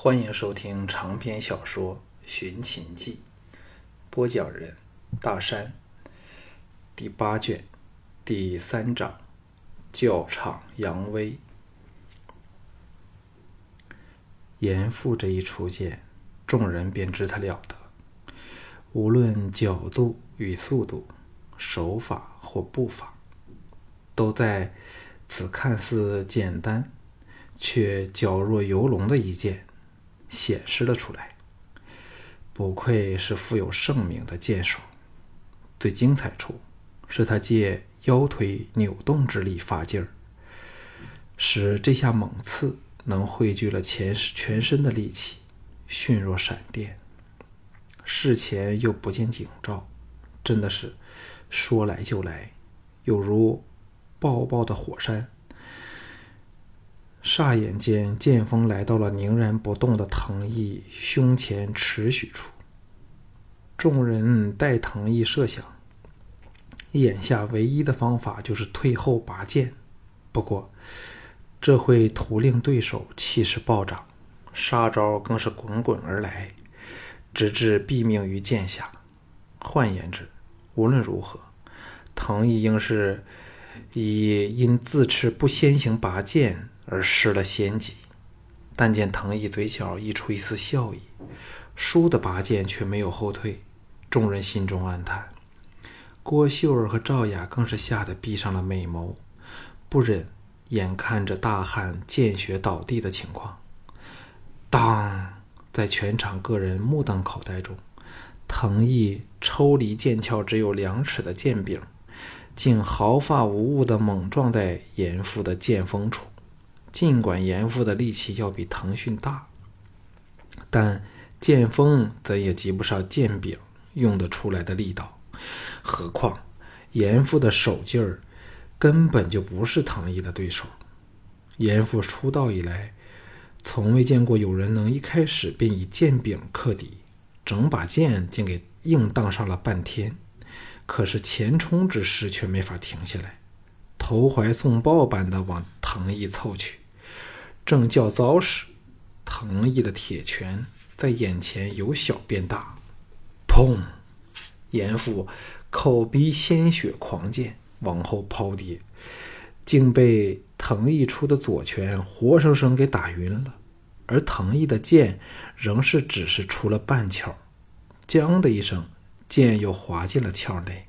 欢迎收听长篇小说《寻秦记》，播讲人：大山。第八卷第三章：教场扬威。严复这一出现，众人便知他了得。无论角度与速度，手法或步伐，都在此看似简单，却矫若游龙的一剑显示了出来。不愧是富有盛名的剑手。最精彩处是他借腰腿扭动之力发劲儿，使这下猛刺能汇聚了前全身的力气，迅若闪电。事前又不见警兆，真的是说来就来，有如爆爆的火山。霎眼间，剑锋来到了凝然不动的藤毅胸前尺许处。众人待藤毅设想，眼下唯一的方法就是退后拔剑。不过，这会徒令对手气势暴涨，杀招更是滚滚而来。直至毙命于剑下。换言之，无论如何，藤毅应是以因自持不先行拔剑而失了先机。但见藤毅嘴角溢出一丝笑意，倏地拔剑却没有后退。众人心中暗叹。郭秀儿和赵雅更是吓得闭上了美眸，不忍眼看着大汉见血倒地的情况。当。在全场各人目瞪口呆中，藤毅抽离剑鞘只有两尺的剑柄，竟毫发无误地猛撞在严复的剑锋处。尽管严复的力气要比腾讯大，但剑锋怎也及不上剑柄用得出来的力道。何况严复的手劲儿根本就不是唐毅的对手。严复出道以来。从未见过有人能一开始便以剑柄克敌，整把剑竟给硬当上了半天。可是前冲之势却没法停下来，投怀送抱般的往唐毅凑去。正较糟时，藤毅的铁拳在眼前由小变大，砰！严复口鼻鲜血狂溅，往后抛跌，竟被藤毅出的左拳活生生给打晕了。而藤毅的剑仍是只是出了半鞘，锵的一声，剑又滑进了鞘内。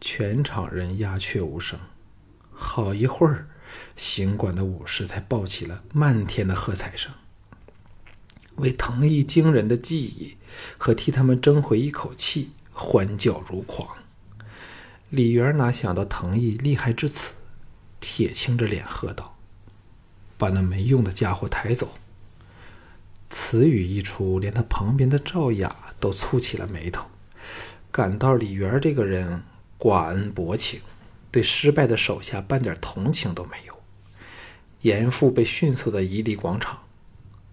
全场人鸦雀无声，好一会儿，行馆的武士才抱起了漫天的喝彩声，为藤毅惊人的技艺和替他们争回一口气欢叫如狂。李元哪想到藤毅厉害至此，铁青着脸喝道。把那没用的家伙抬走。此语一出，连他旁边的赵雅都蹙起了眉头，感到李元这个人寡恩薄情，对失败的手下半点同情都没有。严复被迅速的移离广场，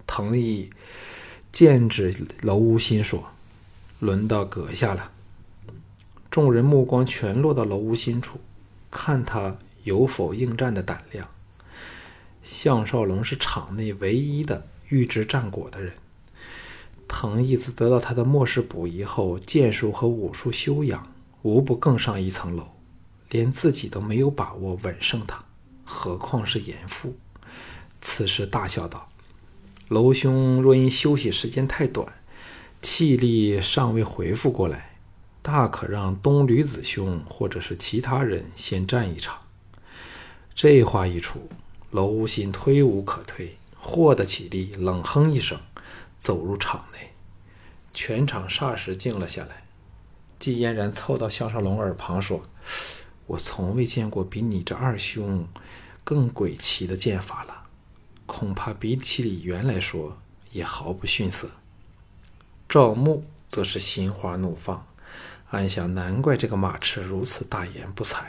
藤毅剑指楼无心说：“轮到阁下了。”众人目光全落到楼无心处，看他有否应战的胆量。项少龙是场内唯一的预知战果的人。藤义自得到他的末世补遗后，剑术和武术修养无不更上一层楼，连自己都没有把握稳胜他，何况是严复？此时大笑道：“楼兄若因休息时间太短，气力尚未恢复过来，大可让东吕子兄或者是其他人先战一场。”这话一出。娄无心推无可推，豁得起立，冷哼一声，走入场内。全场霎时静了下来。季嫣然凑到项少龙耳旁说：“我从未见过比你这二兄更诡奇的剑法了，恐怕比起李元来说也毫不逊色。”赵牧则是心花怒放，暗想：难怪这个马痴如此大言不惭，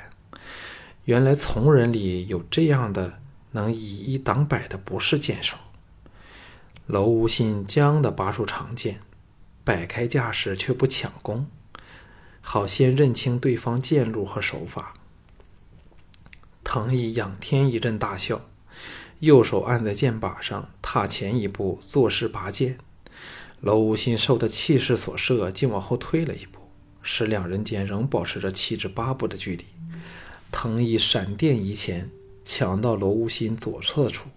原来从人里有这样的。能以一挡百的不是剑手。楼无心僵的拔出长剑，摆开架势却不抢攻，好先认清对方剑路和手法。藤毅仰天一阵大笑，右手按在剑把上，踏前一步，作势拔剑。娄无心受的气势所慑，竟往后退了一步，使两人间仍保持着七至八步的距离。藤椅闪电移前，抢到娄无心左侧处，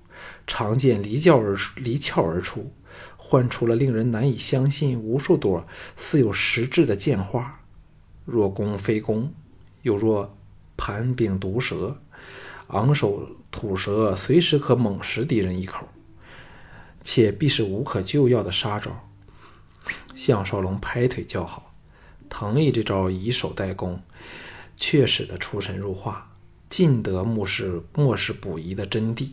长剑离鞘而离鞘而出，换出了令人难以相信无数朵似有实质的剑花，若弓非弓，又若盘柄毒蛇，昂首吐舌，随时可猛食敌人一口，且必是无可救药的杀招。项少龙拍腿叫好，藤毅这招以守代攻。却使得出神入化，尽得目视漠视不疑的真谛。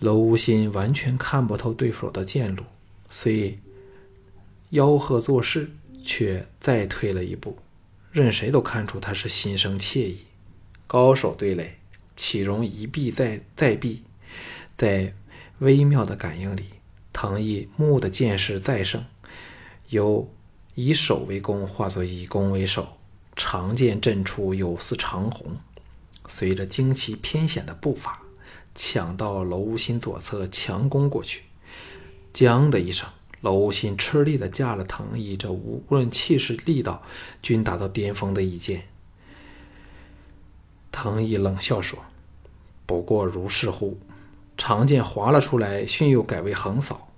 娄无心完全看不透对手的剑路，虽吆喝作势，却再退了一步。任谁都看出他是心生怯意。高手对垒，岂容一避再再避？在微妙的感应里，藤毅木的剑势再盛，由以手为弓，化作以弓为守。长剑震出，有似长虹，随着惊奇偏险的步伐，抢到娄无心左侧，强攻过去。将的一声，娄无心吃力的架了藤椅，这无论气势力道均达到巅峰的一剑。藤椅冷笑说：“不过如是乎。”长剑划了出来，迅又改为横扫。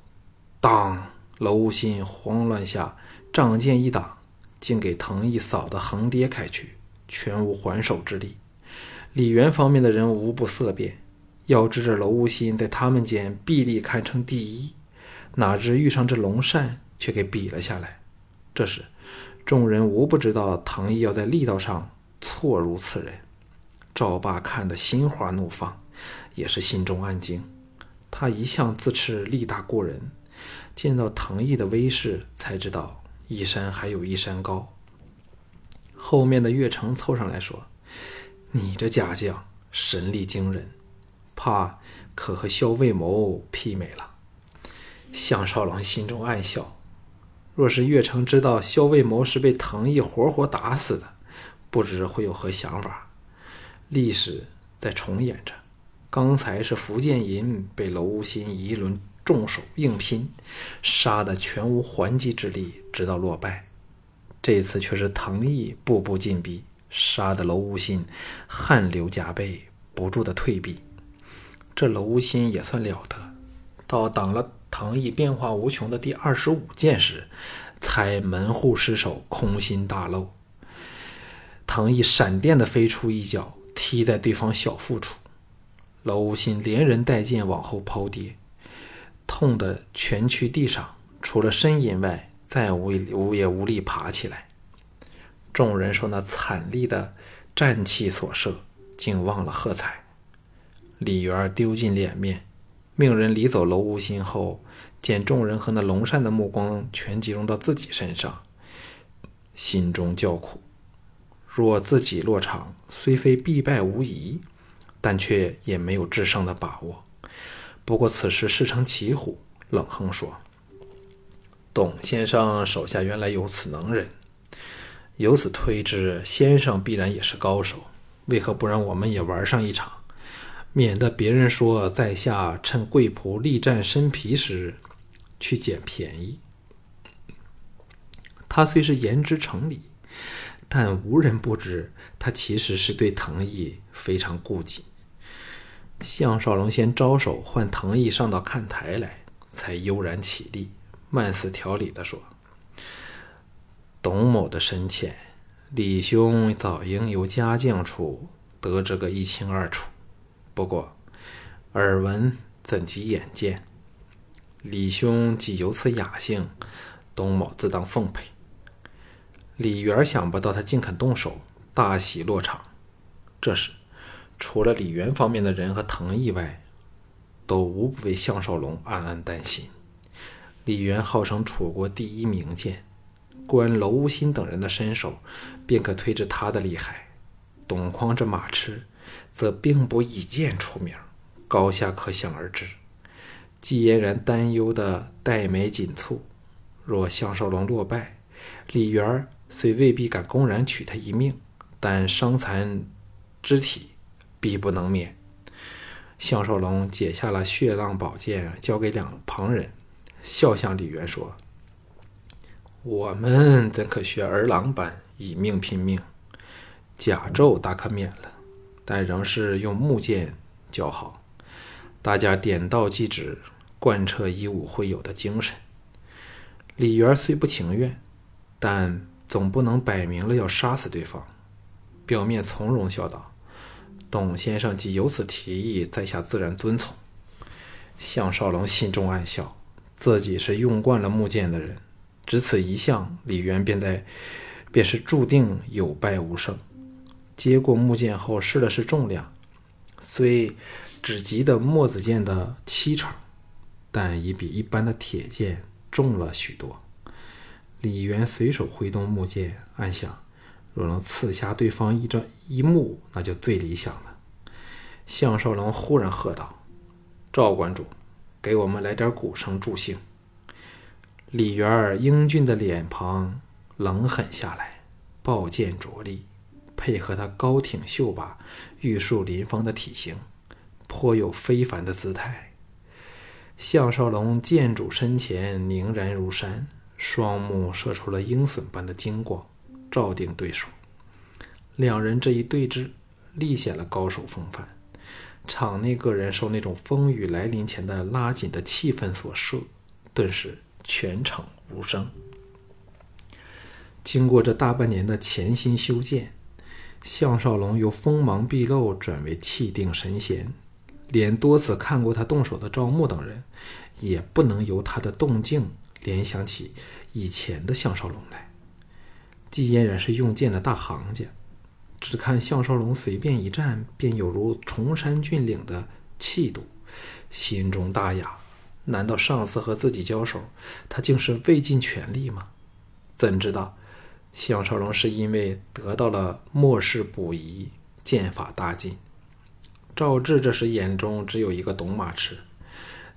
当，娄无心慌乱下，仗剑一挡。竟给藤毅扫得横跌开去，全无还手之力。李元方面的人无不色变，要知这娄无心在他们间臂力堪称第一，哪知遇上这龙善，却给比了下来。这时，众人无不知道藤毅要在力道上错如此人。赵霸看得心花怒放，也是心中暗惊。他一向自恃力大过人，见到藤毅的威势，才知道。一山还有一山高。后面的岳成凑上来说：“你这家将神力惊人，怕可和萧卫谋媲美了。”项少龙心中暗笑：若是岳成知道萧卫谋是被藤毅活活打死的，不知会有何想法。历史在重演着，刚才是福建银被娄无心一轮。重手硬拼，杀得全无还击之力，直到落败。这次却是藤毅步步进逼，杀得娄无心汗流浃背，不住的退避。这娄无心也算了得，到挡了藤毅变化无穷的第二十五剑时，才门户失守，空心大漏。藤毅闪电的飞出一脚，踢在对方小腹处，娄无心连人带剑往后抛跌。痛得蜷曲地上，除了呻吟外，再无无也无力爬起来。众人受那惨厉的战气所慑，竟忘了喝彩。李元丢尽脸面，命人离走娄无心后，见众人和那龙善的目光全集中到自己身上，心中叫苦。若自己落场，虽非必败无疑，但却也没有制胜的把握。不过此时事成骑虎，冷哼说：“董先生手下原来有此能人，由此推知，先生必然也是高手。为何不让我们也玩上一场，免得别人说在下趁贵仆力战身皮时去捡便宜？”他虽是言之成理，但无人不知，他其实是对藤毅非常顾忌。项少龙先招手唤藤毅上到看台来，才悠然起立，慢似条理的说：“董某的深浅，李兄早应由家将处得知个一清二楚。不过耳闻怎及眼见？李兄既有此雅兴，董某自当奉陪。”李元想不到他竟肯动手，大喜落场。这时。除了李元方面的人和藤毅外，都无不为项少龙暗暗担心。李元号称楚国第一名剑，观娄无心等人的身手，便可推知他的厉害。董匡这马痴，则并不以剑出名，高下可想而知。季嫣然担忧的黛眉紧蹙。若项少龙落败，李元虽未必敢公然取他一命，但伤残肢体。必不能免。项少龙解下了血浪宝剑，交给两旁人，笑向李渊说：“我们怎可学儿郎般以命拼命？甲胄大可免了，但仍是用木剑较好。大家点到即止，贯彻以武会友的精神。”李渊虽不情愿，但总不能摆明了要杀死对方。表面从容笑道：“董先生既有此提议，在下自然遵从。”项少龙心中暗笑，自己是用惯了木剑的人，只此一项，李渊便在便是注定有败无胜。接过木剑后，试了试重量，虽只及得墨子剑的七成，但已比一般的铁剑。重了许多。李渊随手挥动木剑，暗想：若能刺瞎对方一这一目，那就最理想了。项少龙忽然喝道：“赵馆主，给我们来点鼓声助兴。”李渊英俊的脸庞冷狠下来，抱剑着力，配合他高挺秀拔、玉树临风的体型，颇有非凡的姿态。项少龙剑主身前凝然如山，双目射出了鹰隼般的金光，照定对手。两人这一对峙，立显了高手风范。场内各人受那种风雨来临前的拉紧的气氛所摄，顿时全场无声。经过这大半年的潜心修建，项少龙由锋芒毕露转为气定神闲。连多次看过他动手的赵牧等人，也不能由他的动静联想起以前的项少龙来。季嫣然是用剑的大行家，只看项少龙随便一站，便有如崇山峻岭的气度，心中大雅。难道上次和自己交手，他竟是未尽全力吗？怎知道项少龙是因为得到了末世补遗，剑法大进。赵志这时眼中只有一个董马池，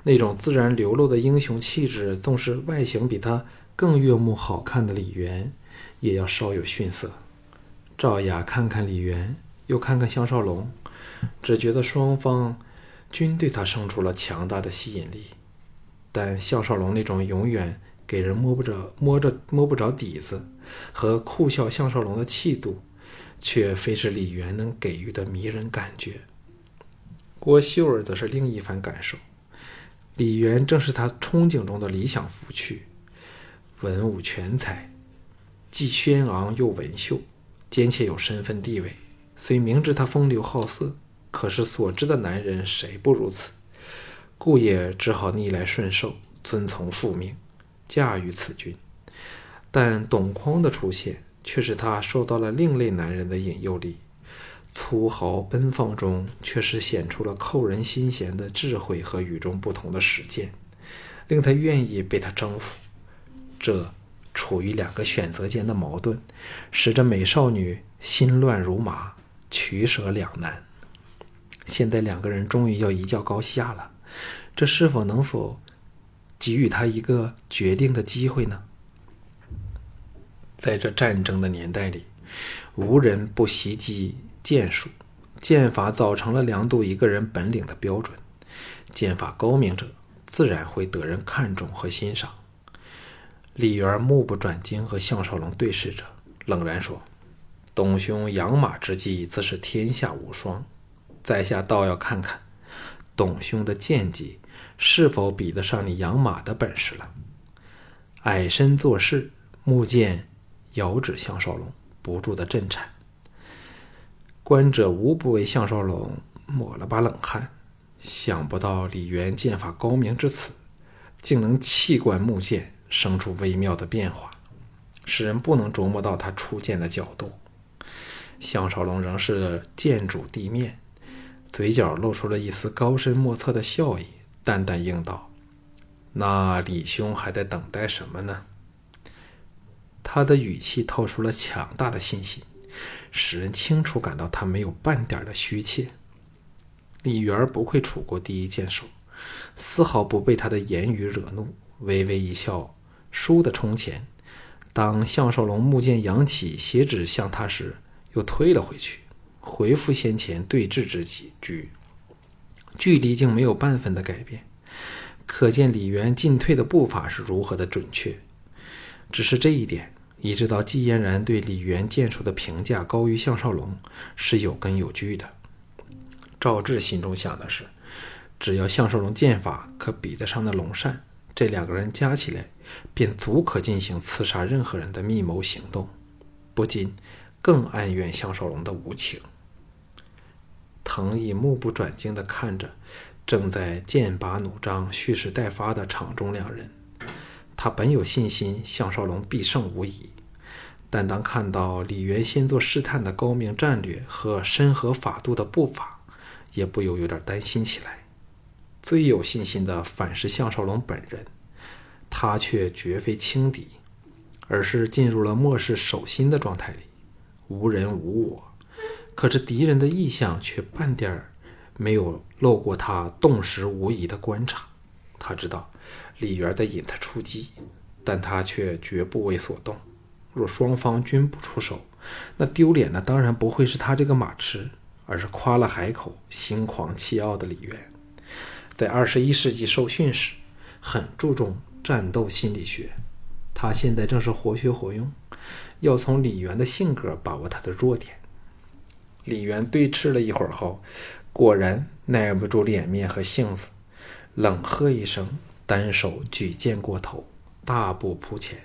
那种自然流露的英雄气质，纵使外形比他更悦目好看的李元，也要稍有逊色。赵雅看看李元，又看看项少龙，只觉得双方均对他生出了强大的吸引力。但项少龙那种永远给人摸不着、摸着摸不着底子，和酷笑项少龙的气度，却非是李元能给予的迷人感觉。郭秀儿则是另一番感受。李渊正是他憧憬中的理想夫婿，文武全才，既轩昂又文秀，兼且有身份地位。虽明知他风流好色，可是所知的男人谁不如此？故也只好逆来顺受，遵从父命，驾驭此君。但董匡的出现，却使他受到了另类男人的引诱力。粗豪奔放中，却是显出了扣人心弦的智慧和与众不同的实践，令他愿意被他征服。这处于两个选择间的矛盾，使这美少女心乱如麻，取舍两难。现在两个人终于要一较高下了，这是否能否给予他一个决定的机会呢？在这战争的年代里，无人不袭击。剑术、剑法早成了梁度一个人本领的标准。剑法高明者，自然会得人看重和欣赏。李渊目不转睛和项少龙对视着，冷然说：“董兄养马之技，自是天下无双。在下倒要看看，董兄的剑技是否比得上你养马的本事了。”矮身做事，木剑遥指项少龙，不住的震颤。观者无不为项少龙抹了把冷汗，想不到李渊剑法高明至此，竟能气贯木剑，生出微妙的变化，使人不能琢磨到他出剑的角度。项少龙仍是剑主地面，嘴角露出了一丝高深莫测的笑意，淡淡应道：“那李兄还在等待什么呢？”他的语气透出了强大的信心。使人清楚感到他没有半点的虚怯。李元不愧楚国第一剑手，丝毫不被他的言语惹怒，微微一笑，倏地冲前。当项少龙木剑扬起，斜指向他时，又推了回去，回复先前对峙之局。距离竟没有半分的改变，可见李渊进退的步伐是如何的准确。只是这一点，一直到季嫣然对李元剑术的评价高于项少龙，是有根有据的。赵志心中想的是，只要项少龙剑法可比得上那龙善，这两个人加起来，便足可进行刺杀任何人的密谋行动，不禁更哀怨项少龙的无情。藤毅目不转睛地看着正在剑拔弩张、蓄势待发的场中两人，他本有信心项少龙必胜无疑，但当看到李元先做试探的高明战略和深合法度的步伐，也不由有点担心起来。最有信心的反是项少龙本人，他却绝非轻敌，而是进入了漠视守心的状态里，无人无我。可是敌人的意向却半点儿没有漏过他洞识无疑的观察。他知道李元在引他出击，但他却绝不为所动。若双方均不出手，那丢脸的当然不会是他这个马痴，而是夸了海口、心狂气傲的李元。在二十一世纪受训时，很注重战斗心理学。他现在正是活学活用，要从李元的性格把握他的弱点。李元对峙了一会儿后，果然耐不住脸面和性子，冷喝一声，单手举剑过头，大步扑前。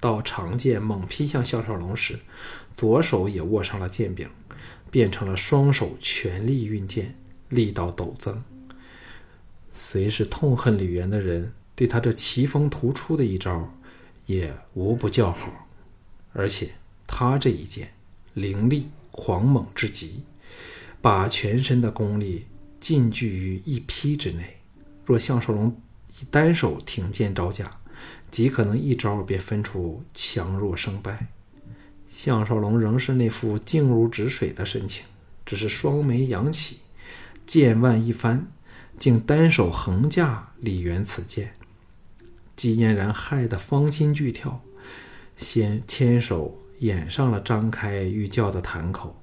到长剑猛劈向项少龙时，左手也握上了剑柄，变成了双手全力运剑，力道陡增。虽是痛恨李渊的人，对他这奇峰突出的一招，也无不叫好。而且他这一剑凌厉狂猛之极，把全身的功力尽聚于一劈之内。若项少龙以单手挺剑招架，极可能一招便分出强弱胜败。项少龙仍是那副静如止水的神情，只是双眉扬起，剑腕一翻。竟单手横架李元此剑，季嫣然害得芳心剧跳，先牵手掩上了张开欲叫的潭口。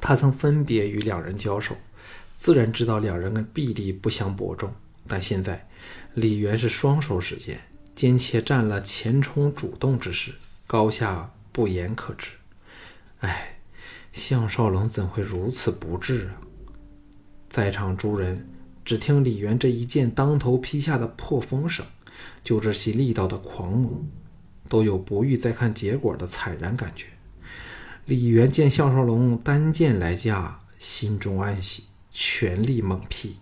他曾分别与两人交手，自然知道两人的臂力不相伯仲。但现在李元是双手使剑，兼且占了前冲主动之势，高下不言可知。哎，项少龙怎会如此不智啊？在场诸人只听李元这一剑当头劈下的破风声，就知其力道的狂猛，都有不欲再看结果的惨然感觉。李元见项少龙单剑来架，心中暗喜，全力猛劈。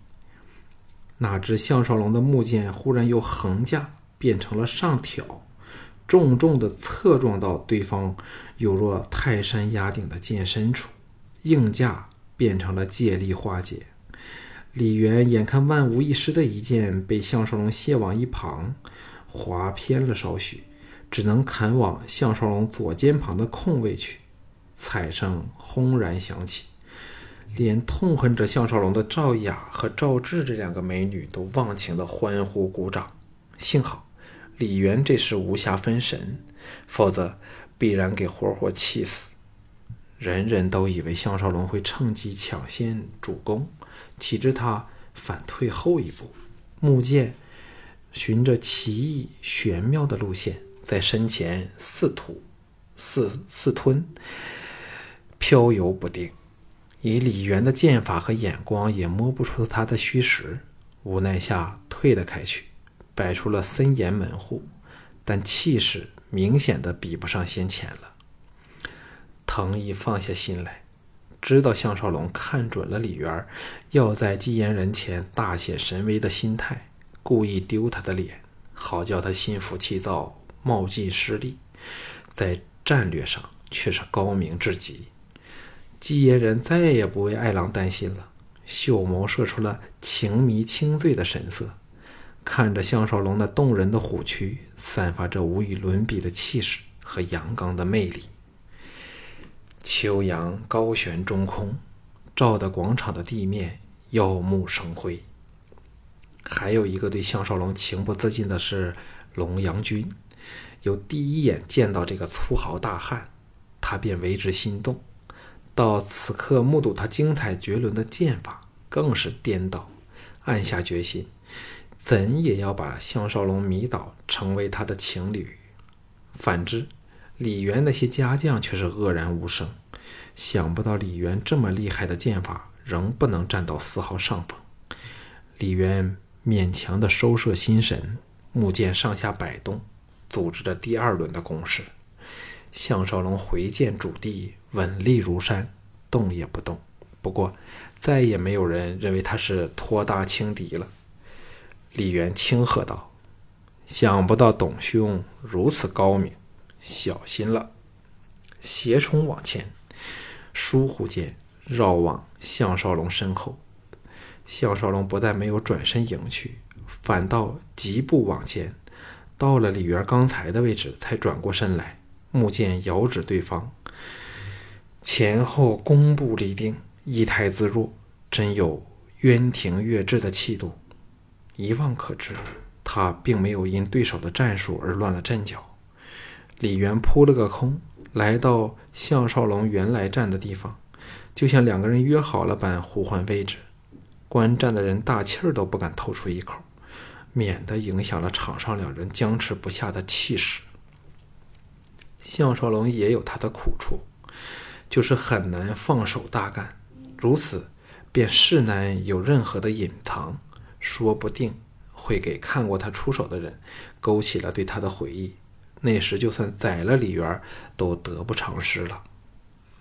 哪知项少龙的木剑忽然又横架，变成了上挑，重重的侧撞到对方有若泰山压顶的剑身处，硬架变成了借力化解。李渊眼看万无一失的一剑被项少龙卸往一旁，划偏了少许，只能砍往项少龙左肩旁的空位去。彩声轰然响起，连痛恨着项少龙的赵雅和赵志这两个美女都忘情的欢呼鼓掌。幸好李渊这时无暇分神，否则必然给活活气死。人人都以为项少龙会趁机抢先主攻。岂知他反退后一步，木剑循着奇异玄妙的路线，在身前似吐似似吞，飘游不定。以李渊的剑法和眼光，也摸不出他的虚实。无奈下退了开去，摆出了森严门户，但气势明显的比不上先前了。藤毅放下心来。知道项少龙看准了李渊要在季嫣人前大显神威的心态，故意丢他的脸，好叫他心浮气躁，冒进失利。在战略上却是高明至极。季嫣人再也不为爱郎担心了，秀眸射出了情迷轻醉的神色，看着项少龙那动人的虎躯，散发着无与伦比的气势和阳刚的魅力。秋阳高悬中空，照得广场的地面耀目生辉。还有一个对项少龙情不自禁的是龙阳君，有第一眼见到这个粗豪大汉，他便为之心动。到此刻目睹他精彩绝伦的剑法，更是颠倒，暗下决心，怎也要把项少龙迷倒，成为他的情侣。反之，李渊那些家将却是愕然无声。想不到李渊这么厉害的剑法，仍不能占到丝毫上风。李渊勉强的收摄心神，木剑上下摆动，组织着第二轮的攻势。项少龙回剑主地，稳立如山，动也不动。不过，再也没有人认为他是托大轻敌了。李元轻喝道：“想不到董兄如此高明，小心了！”斜冲往前。疏忽间绕往项少龙身后，项少龙不但没有转身迎去，反倒疾步往前，到了李元刚才的位置，才转过身来，木剑遥指对方，前后弓步立定，仪态自若，真有渊庭月至的气度。一望可知，他并没有因对手的战术而乱了阵脚。李元扑了个空。来到项少龙原来站的地方，就像两个人约好了般互换位置。观战的人大气儿都不敢透出一口，免得影响了场上两人僵持不下的气势。项少龙也有他的苦处，就是很难放手大干，如此便势难有任何的隐藏，说不定会给看过他出手的人勾起了对他的回忆。那时就算宰了李渊，都得不偿失了。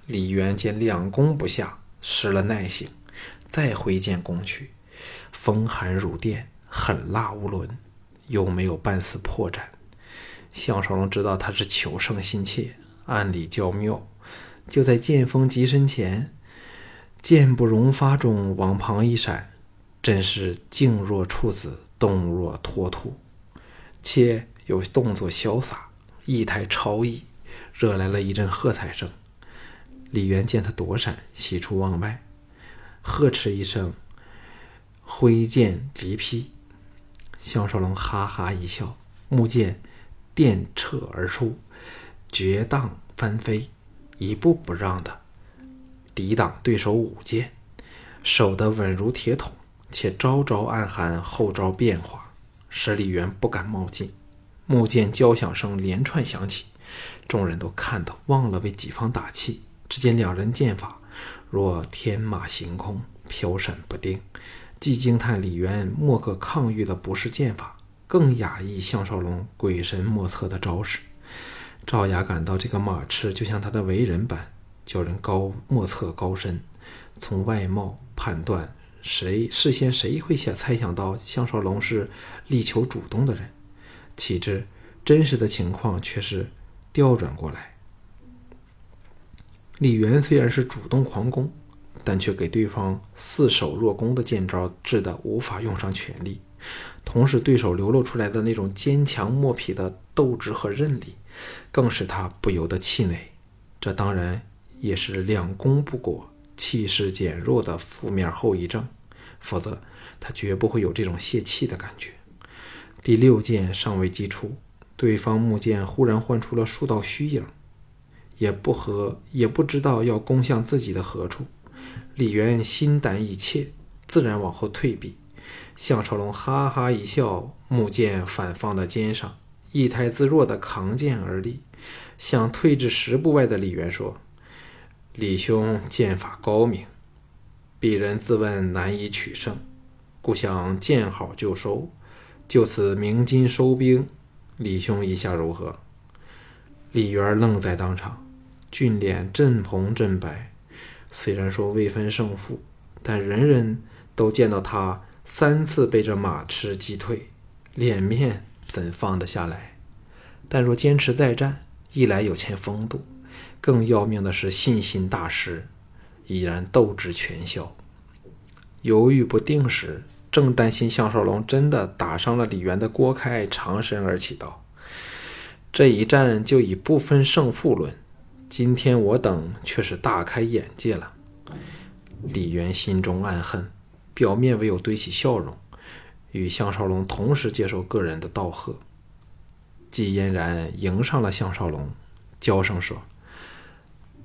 李渊见两攻不下，失了耐性，再挥剑攻去，风寒如电，狠辣无伦，又没有半丝破绽。项少龙知道他是求胜心切，暗里叫妙，就在剑锋及身前，剑不容发中往旁一闪，真是静若处子，动若脱兔，且有动作潇洒。意态超逸，惹来了一阵喝彩声。李渊见他躲闪，喜出望外，呵斥一声，挥剑急劈。项少龙哈哈一笑，木剑电掣而出，绝荡翻飞，一步不让的抵挡对手舞剑，守得稳如铁桶，且招招暗含后招变化，使李渊不敢冒进。木剑交响声连串响起，众人都看得忘了为己方打气。只见两人剑法若天马行空，飘闪不定，既惊叹李渊莫可抗御的不是剑法，更讶异项少龙鬼神莫测的招式。赵雅感到这个马赤就像他的为人般，叫人高莫测高深。从外貌判断，谁事先谁会想猜想到项少龙是力求主动的人？岂知真实的情况却是调转过来。李元虽然是主动狂攻，但却给对方似守若攻的剑招治得无法用上全力。同时，对手流露出来的那种坚强莫匹的斗志和韧力，更使他不由得气馁。这当然也是两攻不果、气势减弱的负面后遗症，否则他绝不会有这种泄气的感觉。第六剑尚未击出，对方木剑忽然唤出了数道虚影，也不和，也不知道要攻向自己的何处。李渊心胆已怯，自然往后退避。项少龙哈哈一笑，木剑反放到肩上，意态自若地扛剑而立，向退至十步外的李渊说：“李兄剑法高明，鄙人自问难以取胜，故想见好就收。”就此鸣金收兵，李兄意下如何？李渊愣在当场，俊脸震红震白。虽然说未分胜负，但人人都见到他三次被这马痴击退，脸面怎放得下来？但若坚持再战，一来有欠风度，更要命的是信心大失，已然斗志全消。犹豫不定时。正担心项少龙真的打伤了李渊的郭开长身而起道：“这一战就以不分胜负论，今天我等却是大开眼界了。”李渊心中暗恨，表面唯有堆起笑容，与项少龙同时接受个人的道贺。季嫣然迎上了项少龙，娇声说：“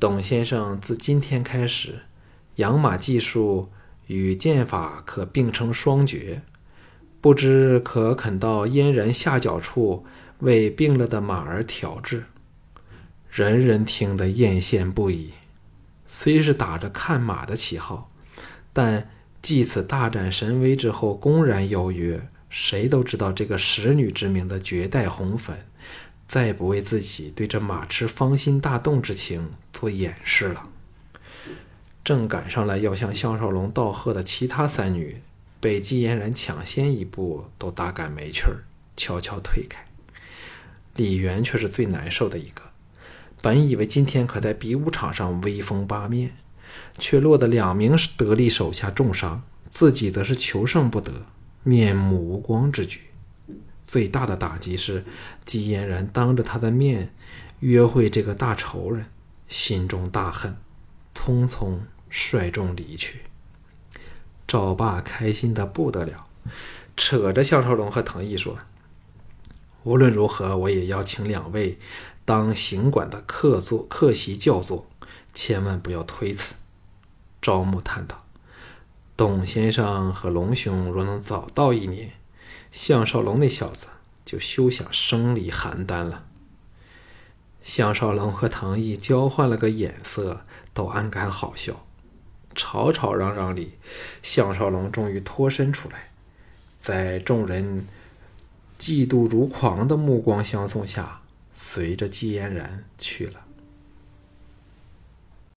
董先生自今天开始，养马技术。”与剑法可并称双绝，不知可肯到嫣然下脚处为病了的马儿调治？人人听得艳羡不已。虽是打着看马的旗号，但继此大展神威之后，公然邀约，谁都知道这个使女之名的绝代红粉，再不为自己对这马痴芳心大动之情做掩饰了。正赶上来要向项少龙道贺的其他三女，被季嫣然抢先一步，都大感没趣儿，悄悄退开。李元却是最难受的一个。本以为今天可在比武场上威风八面，却落得两名得力手下重伤，自己则是求胜不得，面目无光之局。最大的打击是，姬嫣然当着他的面约会这个大仇人，心中大恨，匆匆率众离去。赵霸开心的不得了，扯着项少龙和藤毅说：“无论如何，我也要请两位。”当行馆的客座客席教座，千万不要推辞。招募叹道：“董先生和龙兄若能早到一年，项少龙那小子就休想生离邯郸了。”项少龙和唐毅交换了个眼色，都暗感好笑。吵吵嚷嚷里，项少龙终于脱身出来，在众人嫉妒如狂的目光相送下。随着季嫣然去了。